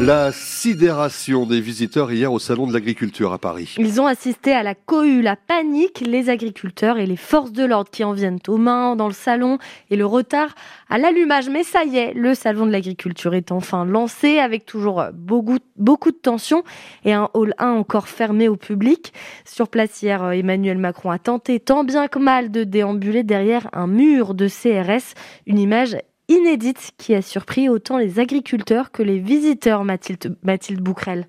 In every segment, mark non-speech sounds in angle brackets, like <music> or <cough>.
La sidération des visiteurs hier au Salon de l'Agriculture à Paris. Ils ont assisté à la cohue, la panique, les agriculteurs et les forces de l'ordre qui en viennent aux mains dans le salon et le retard à l'allumage. Mais ça y est, le Salon de l'Agriculture est enfin lancé avec toujours beaucoup, beaucoup de tensions et un hall 1 encore fermé au public. Sur place hier, Emmanuel Macron a tenté tant bien que mal de déambuler derrière un mur de CRS, une image inédite qui a surpris autant les agriculteurs que les visiteurs, Mathilde, Bouquerel.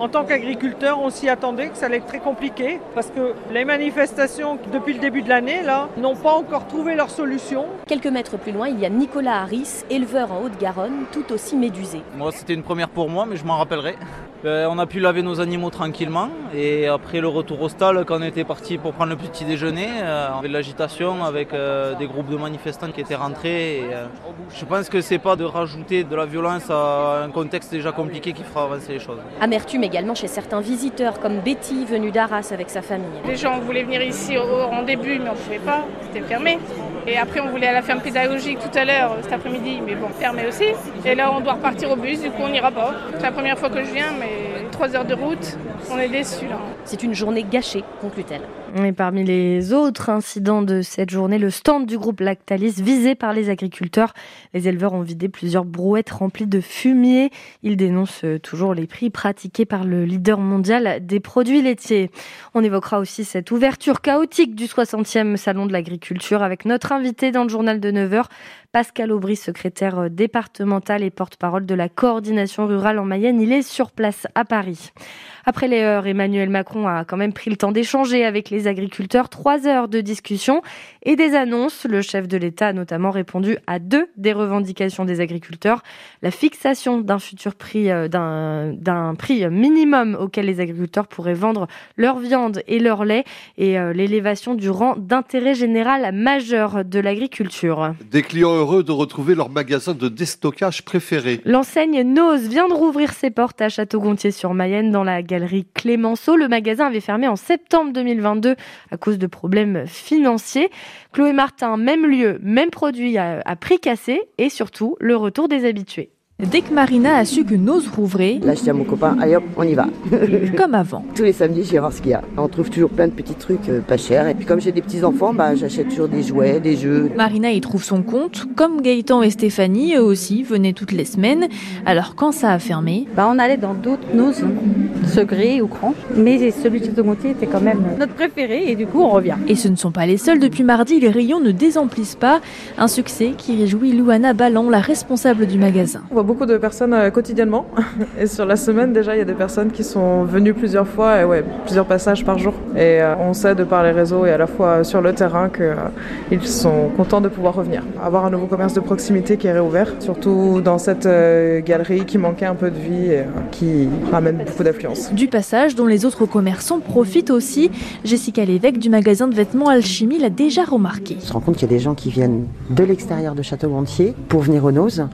en tant qu'agriculteur, on s'y attendait que ça allait être très compliqué parce que les manifestations depuis le début de l'année là n'ont pas encore trouvé leur solution. Quelques mètres plus loin, il y a Nicolas Harris, éleveur en Haute-Garonne, tout aussi médusé. Moi, c'était une première pour moi, mais je m'en rappellerai. Euh, on a pu laver nos animaux tranquillement et après le retour au stade, quand on était parti pour prendre le petit déjeuner, euh, on avait de l'agitation avec euh, des groupes de manifestants qui étaient rentrés. je pense que c'est pas de rajouter de la violence à un contexte déjà compliqué qui fera avancer les choses. Amertume également chez certains visiteurs comme Betty venue d'Arras avec sa famille. Les gens voulaient venir ici en début mais on ne pouvait pas, c'était fermé. Et après on voulait à la ferme pédagogique tout à l'heure cet après-midi mais bon fermé aussi. Et là on doit repartir au bus, du coup on n'ira pas. C'est la première fois que je viens mais 3 heures de route, on est déçus là. C'est une journée gâchée, conclut-elle. Et parmi les autres incidents de cette journée, le stand du groupe Lactalis visé par les agriculteurs. Les éleveurs ont vidé plusieurs brouettes remplies de fumier. Ils dénoncent toujours les prix pratiqués par le leader mondial des produits laitiers. On évoquera aussi cette ouverture chaotique du 60e salon de l'agriculture avec notre invité dans le journal de 9h, Pascal Aubry, secrétaire départemental et porte-parole de la coordination rurale en Mayenne. Il est sur place à Paris. Après les heures, Emmanuel Macron a quand même pris le temps d'échanger avec les agriculteurs. Trois heures de discussion et des annonces. Le chef de l'État a notamment répondu à deux des revendications des agriculteurs. La fixation d'un futur prix, euh, d'un prix minimum auquel les agriculteurs pourraient vendre leur viande et leur lait et euh, l'élévation du rang d'intérêt général majeur de l'agriculture. Heureux de retrouver leur magasin de déstockage préféré. L'enseigne Nose vient de rouvrir ses portes à Château-Gontier-sur-Mayenne dans la galerie Clémenceau. Le magasin avait fermé en septembre 2022 à cause de problèmes financiers. Chloé Martin, même lieu, même produit à, à prix cassé et surtout le retour des habitués. Dès que Marina a su que Nose rouvrait, là je dis à mon copain, allez hop, on y va. <laughs> comme avant. Tous les samedis, je vais voir ce qu'il y a. On trouve toujours plein de petits trucs euh, pas chers. Et puis comme j'ai des petits enfants, bah, j'achète toujours des jouets, des jeux. Marina y trouve son compte, comme Gaëtan et Stéphanie, eux aussi, venaient toutes les semaines. Alors quand ça a fermé, bah, on allait dans d'autres Nose, Segré ou Cran. Mais celui de Château-Gontier était quand même notre préféré et du coup on revient. Et ce ne sont pas les seuls. Depuis mardi, les rayons ne désemplissent pas. Un succès qui réjouit Louana Ballon, la responsable du magasin beaucoup de personnes euh, quotidiennement. <laughs> Et sur la semaine, déjà, il y a des personnes qui sont venues plusieurs fois, et ouais, plusieurs passages par jour. Et euh, on sait de par les réseaux et à la fois sur le terrain qu'ils euh, sont contents de pouvoir revenir. Avoir un nouveau commerce de proximité qui est réouvert, surtout dans cette galerie qui manquait un peu de vie et qui ramène beaucoup d'affluence. Du passage dont les autres commerçants profitent aussi. Jessica Lévesque du magasin de vêtements Alchimie l'a déjà remarqué. On se rend compte qu'il y a des gens qui viennent de l'extérieur de Château-Gontier pour venir aux Nose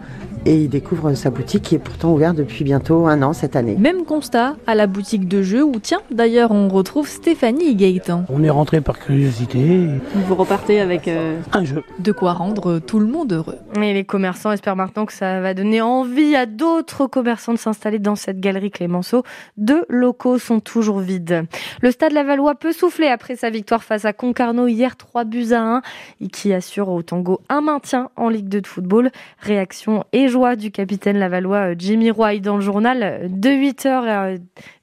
et il découvre sa boutique qui est pourtant ouverte depuis bientôt un an cette année. Même constat à la boutique de jeux où tiens d'ailleurs on retrouve Stéphanie et Gaëtan. On est rentré par curiosité. Vous repartez avec euh, un jeu. De quoi rendre tout le monde heureux. Et les commerçants espèrent maintenant que ça va donner envie à d'autres commerçants de s'installer dans cette galerie Clémenceau. Deux locaux sont toujours vides. Le Stade Lavallois peut souffler après sa victoire face à Concarneau hier 3 buts à 1 et qui assure au Tango un maintien en Ligue 2 de football. Réaction et du capitaine lavallois euh, Jimmy Roy dans le journal euh, de 8 heures. Euh,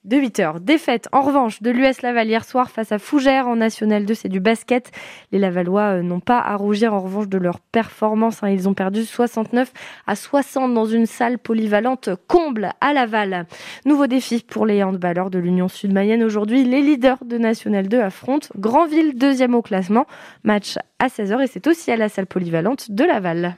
de 8 heures. Défaite en revanche de l'US Laval hier soir face à Fougères en National 2, c'est du basket. Les Lavallois n'ont pas à rougir en revanche de leur performance. Hein. Ils ont perdu 69 à 60 dans une salle polyvalente comble à Laval. Nouveau défi pour les handballeurs de l'Union Sud-Mayenne aujourd'hui. Les leaders de National 2 affrontent Grandville, deuxième au classement. Match à 16h et c'est aussi à la salle polyvalente de Laval.